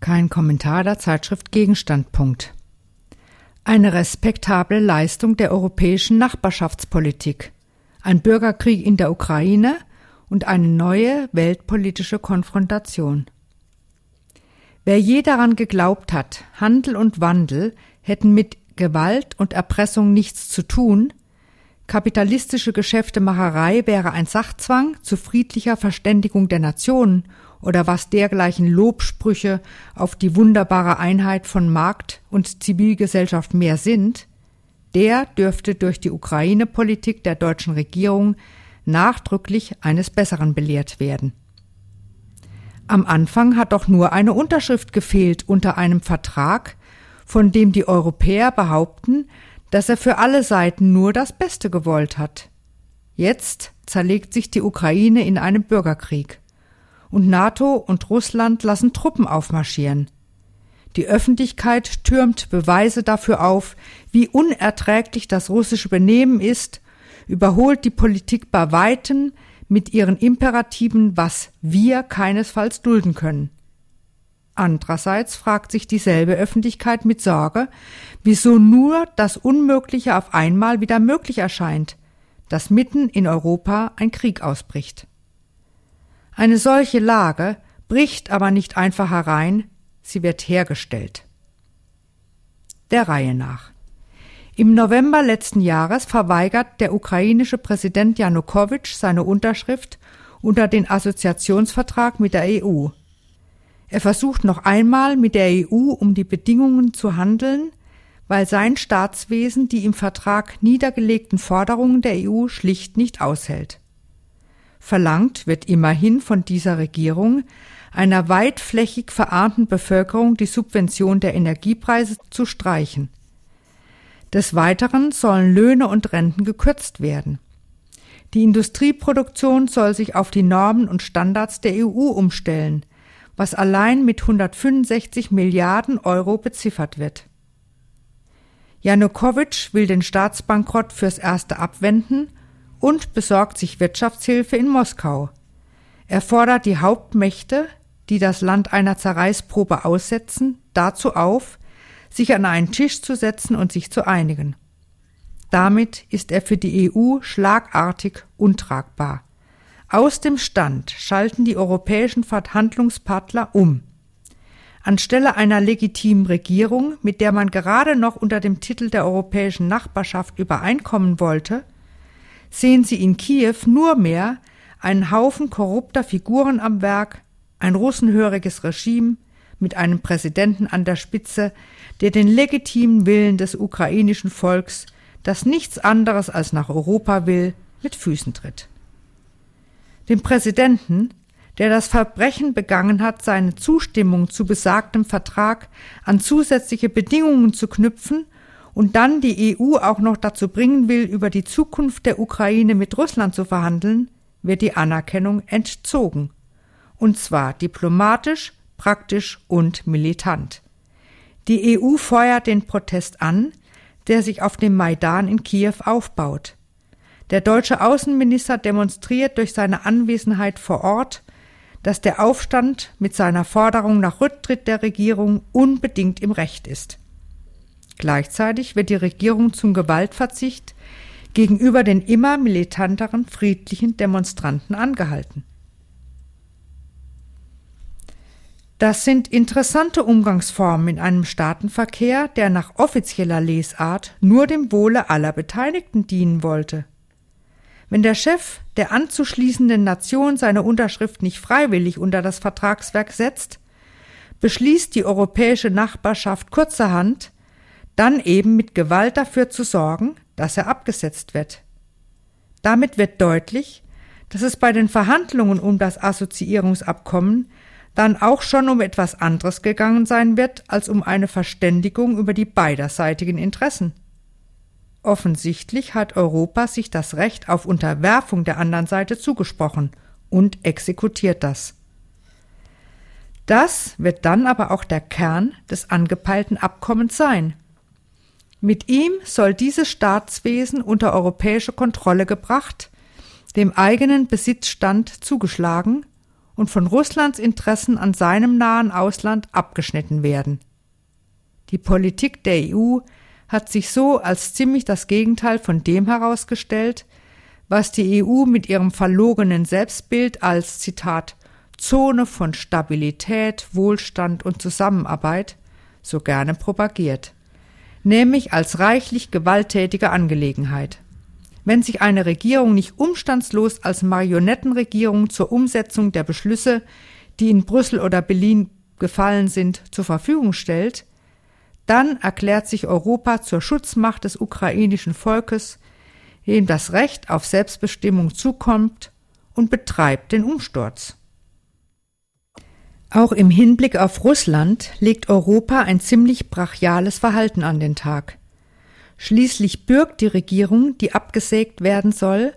Kein Kommentar der Zeitschrift Gegenstandpunkt. Eine respektable Leistung der europäischen Nachbarschaftspolitik, ein Bürgerkrieg in der Ukraine und eine neue weltpolitische Konfrontation. Wer je daran geglaubt hat, Handel und Wandel hätten mit Gewalt und Erpressung nichts zu tun, kapitalistische Geschäftemacherei wäre ein Sachzwang zu friedlicher Verständigung der Nationen oder was dergleichen Lobsprüche auf die wunderbare Einheit von Markt und Zivilgesellschaft mehr sind, der dürfte durch die Ukraine-Politik der deutschen Regierung nachdrücklich eines Besseren belehrt werden. Am Anfang hat doch nur eine Unterschrift gefehlt unter einem Vertrag, von dem die Europäer behaupten, dass er für alle Seiten nur das Beste gewollt hat. Jetzt zerlegt sich die Ukraine in einem Bürgerkrieg und NATO und Russland lassen Truppen aufmarschieren. Die Öffentlichkeit türmt Beweise dafür auf, wie unerträglich das russische Benehmen ist, überholt die Politik bei weitem mit ihren Imperativen, was wir keinesfalls dulden können. Andererseits fragt sich dieselbe Öffentlichkeit mit Sorge, wieso nur das Unmögliche auf einmal wieder möglich erscheint, dass mitten in Europa ein Krieg ausbricht. Eine solche Lage bricht aber nicht einfach herein, sie wird hergestellt. Der Reihe nach. Im November letzten Jahres verweigert der ukrainische Präsident Janukowitsch seine Unterschrift unter den Assoziationsvertrag mit der EU. Er versucht noch einmal mit der EU um die Bedingungen zu handeln, weil sein Staatswesen die im Vertrag niedergelegten Forderungen der EU schlicht nicht aushält. Verlangt wird immerhin von dieser Regierung, einer weitflächig verahnten Bevölkerung die Subvention der Energiepreise zu streichen. Des Weiteren sollen Löhne und Renten gekürzt werden. Die Industrieproduktion soll sich auf die Normen und Standards der EU umstellen, was allein mit 165 Milliarden Euro beziffert wird. Janukowitsch will den Staatsbankrott fürs Erste abwenden und besorgt sich Wirtschaftshilfe in Moskau. Er fordert die Hauptmächte, die das Land einer Zerreißprobe aussetzen, dazu auf, sich an einen Tisch zu setzen und sich zu einigen. Damit ist er für die EU schlagartig untragbar. Aus dem Stand schalten die europäischen Verhandlungspartner um. Anstelle einer legitimen Regierung, mit der man gerade noch unter dem Titel der europäischen Nachbarschaft übereinkommen wollte, sehen sie in Kiew nur mehr einen Haufen korrupter Figuren am Werk, ein russenhöriges Regime mit einem Präsidenten an der Spitze, der den legitimen Willen des ukrainischen Volks, das nichts anderes als nach Europa will, mit Füßen tritt. Dem Präsidenten, der das Verbrechen begangen hat, seine Zustimmung zu besagtem Vertrag an zusätzliche Bedingungen zu knüpfen und dann die EU auch noch dazu bringen will, über die Zukunft der Ukraine mit Russland zu verhandeln, wird die Anerkennung entzogen. Und zwar diplomatisch, praktisch und militant. Die EU feuert den Protest an, der sich auf dem Maidan in Kiew aufbaut. Der deutsche Außenminister demonstriert durch seine Anwesenheit vor Ort, dass der Aufstand mit seiner Forderung nach Rücktritt der Regierung unbedingt im Recht ist. Gleichzeitig wird die Regierung zum Gewaltverzicht gegenüber den immer militanteren friedlichen Demonstranten angehalten. Das sind interessante Umgangsformen in einem Staatenverkehr, der nach offizieller Lesart nur dem Wohle aller Beteiligten dienen wollte. Wenn der Chef der anzuschließenden Nation seine Unterschrift nicht freiwillig unter das Vertragswerk setzt, beschließt die europäische Nachbarschaft kurzerhand, dann eben mit Gewalt dafür zu sorgen, dass er abgesetzt wird. Damit wird deutlich, dass es bei den Verhandlungen um das Assoziierungsabkommen dann auch schon um etwas anderes gegangen sein wird als um eine Verständigung über die beiderseitigen Interessen. Offensichtlich hat Europa sich das Recht auf Unterwerfung der anderen Seite zugesprochen und exekutiert das. Das wird dann aber auch der Kern des angepeilten Abkommens sein. Mit ihm soll dieses Staatswesen unter europäische Kontrolle gebracht, dem eigenen Besitzstand zugeschlagen und von Russlands Interessen an seinem nahen Ausland abgeschnitten werden. Die Politik der EU hat sich so als ziemlich das Gegenteil von dem herausgestellt, was die EU mit ihrem verlogenen Selbstbild als Zitat Zone von Stabilität, Wohlstand und Zusammenarbeit so gerne propagiert, nämlich als reichlich gewalttätige Angelegenheit. Wenn sich eine Regierung nicht umstandslos als Marionettenregierung zur Umsetzung der Beschlüsse, die in Brüssel oder Berlin gefallen sind, zur Verfügung stellt, dann erklärt sich Europa zur Schutzmacht des ukrainischen Volkes, dem das Recht auf Selbstbestimmung zukommt und betreibt den Umsturz. Auch im Hinblick auf Russland legt Europa ein ziemlich brachiales Verhalten an den Tag. Schließlich bürgt die Regierung, die abgesägt werden soll,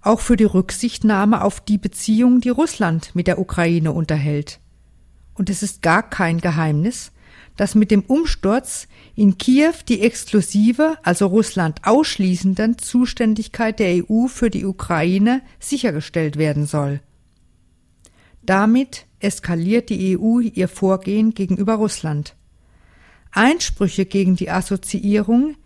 auch für die Rücksichtnahme auf die Beziehung, die Russland mit der Ukraine unterhält. Und es ist gar kein Geheimnis, dass mit dem Umsturz in Kiew die exklusive, also Russland ausschließenden Zuständigkeit der EU für die Ukraine sichergestellt werden soll. Damit eskaliert die EU ihr Vorgehen gegenüber Russland. Einsprüche gegen die Assoziierung,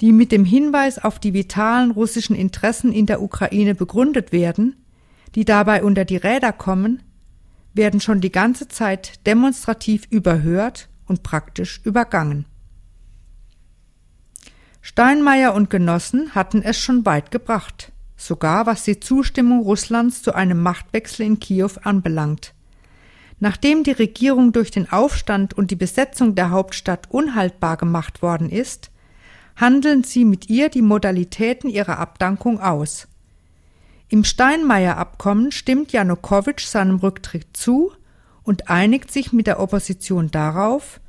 die mit dem Hinweis auf die vitalen russischen Interessen in der Ukraine begründet werden, die dabei unter die Räder kommen, werden schon die ganze Zeit demonstrativ überhört und praktisch übergangen. Steinmeier und Genossen hatten es schon weit gebracht, sogar was die Zustimmung Russlands zu einem Machtwechsel in Kiew anbelangt. Nachdem die Regierung durch den Aufstand und die Besetzung der Hauptstadt unhaltbar gemacht worden ist, handeln sie mit ihr die Modalitäten ihrer Abdankung aus. Im Steinmeier-Abkommen stimmt Janukowitsch seinem Rücktritt zu und einigt sich mit der Opposition darauf,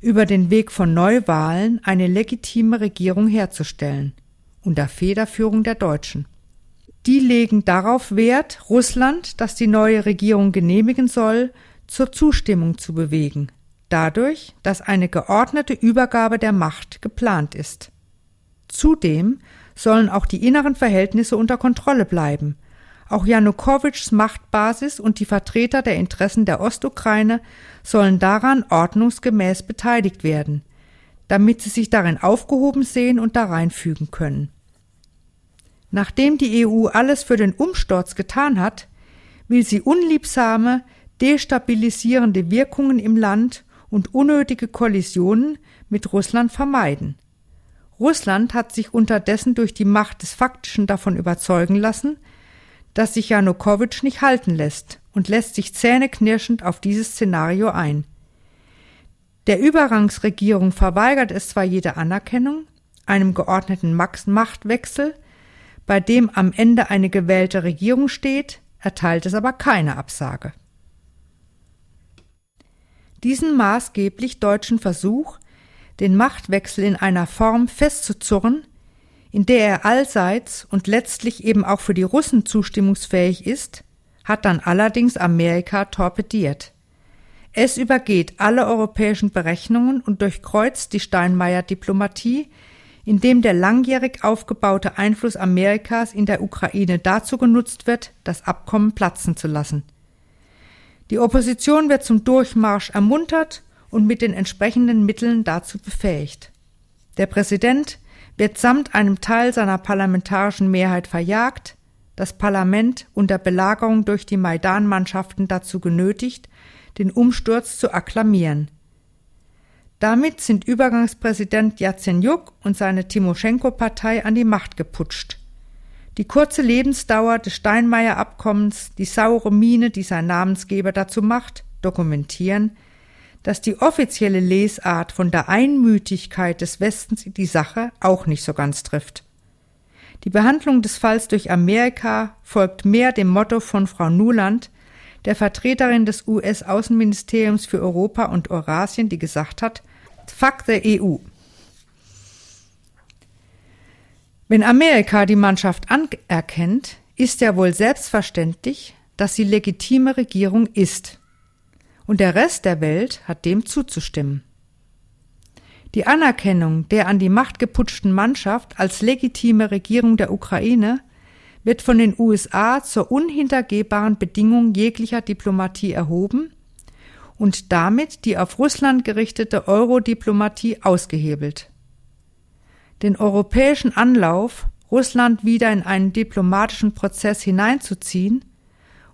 über den Weg von Neuwahlen eine legitime Regierung herzustellen, unter Federführung der Deutschen. Die legen darauf Wert, Russland, das die neue Regierung genehmigen soll, zur Zustimmung zu bewegen, dadurch, dass eine geordnete Übergabe der Macht geplant ist. Zudem sollen auch die inneren Verhältnisse unter Kontrolle bleiben, auch Janukowitschs Machtbasis und die Vertreter der Interessen der Ostukraine sollen daran ordnungsgemäß beteiligt werden, damit sie sich darin aufgehoben sehen und da reinfügen können. Nachdem die EU alles für den Umsturz getan hat, will sie unliebsame, destabilisierende Wirkungen im Land und unnötige Kollisionen mit Russland vermeiden. Russland hat sich unterdessen durch die Macht des Faktischen davon überzeugen lassen, dass sich Janukowitsch nicht halten lässt und lässt sich zähneknirschend auf dieses Szenario ein. Der Übergangsregierung verweigert es zwar jede Anerkennung, einem geordneten Machtwechsel, bei dem am Ende eine gewählte Regierung steht, erteilt es aber keine Absage. Diesen maßgeblich deutschen Versuch, den Machtwechsel in einer Form festzuzurren, in der er allseits und letztlich eben auch für die Russen zustimmungsfähig ist, hat dann allerdings Amerika torpediert. Es übergeht alle europäischen Berechnungen und durchkreuzt die Steinmeier-Diplomatie, indem der langjährig aufgebaute Einfluss Amerikas in der Ukraine dazu genutzt wird, das Abkommen platzen zu lassen. Die Opposition wird zum Durchmarsch ermuntert und mit den entsprechenden Mitteln dazu befähigt. Der Präsident wird samt einem Teil seiner parlamentarischen Mehrheit verjagt, das Parlament unter Belagerung durch die Maidan-Mannschaften dazu genötigt, den Umsturz zu akklamieren. Damit sind Übergangspräsident Jatsenjuk und seine Timoschenko-Partei an die Macht geputscht. Die kurze Lebensdauer des Steinmeier-Abkommens, die saure Miene, die sein Namensgeber dazu macht, dokumentieren, dass die offizielle Lesart von der Einmütigkeit des Westens die Sache auch nicht so ganz trifft. Die Behandlung des Falls durch Amerika folgt mehr dem Motto von Frau Nuland, der Vertreterin des US-Außenministeriums für Europa und Eurasien, die gesagt hat, Fuck the EU. Wenn Amerika die Mannschaft anerkennt, ist ja wohl selbstverständlich, dass sie legitime Regierung ist und der Rest der Welt hat dem zuzustimmen. Die Anerkennung der an die Macht geputschten Mannschaft als legitime Regierung der Ukraine wird von den USA zur unhintergehbaren Bedingung jeglicher Diplomatie erhoben und damit die auf Russland gerichtete Eurodiplomatie ausgehebelt. Den europäischen Anlauf, Russland wieder in einen diplomatischen Prozess hineinzuziehen,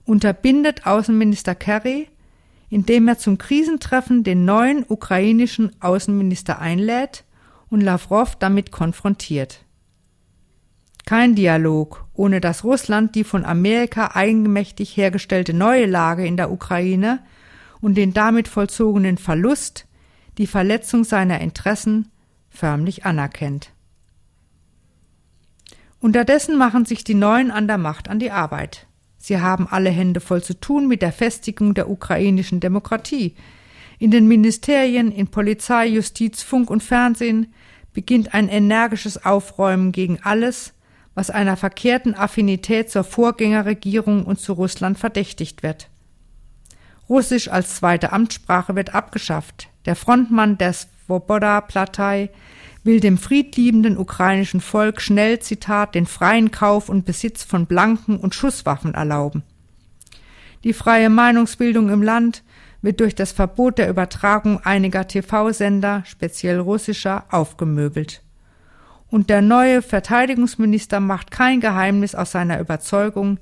unterbindet Außenminister Kerry, indem er zum Krisentreffen den neuen ukrainischen Außenminister einlädt und Lavrov damit konfrontiert. Kein Dialog, ohne dass Russland die von Amerika eigenmächtig hergestellte neue Lage in der Ukraine und den damit vollzogenen Verlust, die Verletzung seiner Interessen, förmlich anerkennt. Unterdessen machen sich die Neuen an der Macht an die Arbeit. Sie haben alle Hände voll zu tun mit der Festigung der ukrainischen Demokratie. In den Ministerien, in Polizei, Justiz, Funk und Fernsehen beginnt ein energisches Aufräumen gegen alles, was einer verkehrten Affinität zur Vorgängerregierung und zu Russland verdächtigt wird. Russisch als zweite Amtssprache wird abgeschafft. Der Frontmann der Svoboda-Partei will dem friedliebenden ukrainischen Volk schnell, Zitat, den freien Kauf und Besitz von Blanken und Schusswaffen erlauben. Die freie Meinungsbildung im Land wird durch das Verbot der Übertragung einiger TV-Sender, speziell russischer, aufgemöbelt und der neue Verteidigungsminister macht kein Geheimnis aus seiner Überzeugung,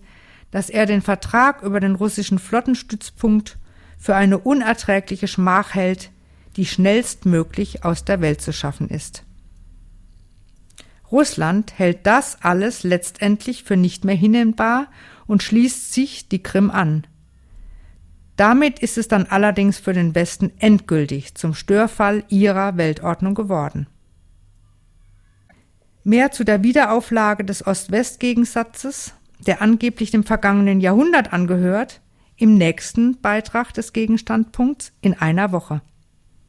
dass er den Vertrag über den russischen Flottenstützpunkt für eine unerträgliche Schmach hält, die schnellstmöglich aus der Welt zu schaffen ist. Russland hält das alles letztendlich für nicht mehr hinnehmbar und schließt sich die Krim an. Damit ist es dann allerdings für den Westen endgültig zum Störfall ihrer Weltordnung geworden. Mehr zu der Wiederauflage des Ost-West-Gegensatzes, der angeblich dem vergangenen Jahrhundert angehört, im nächsten Beitrag des Gegenstandpunkts in einer Woche.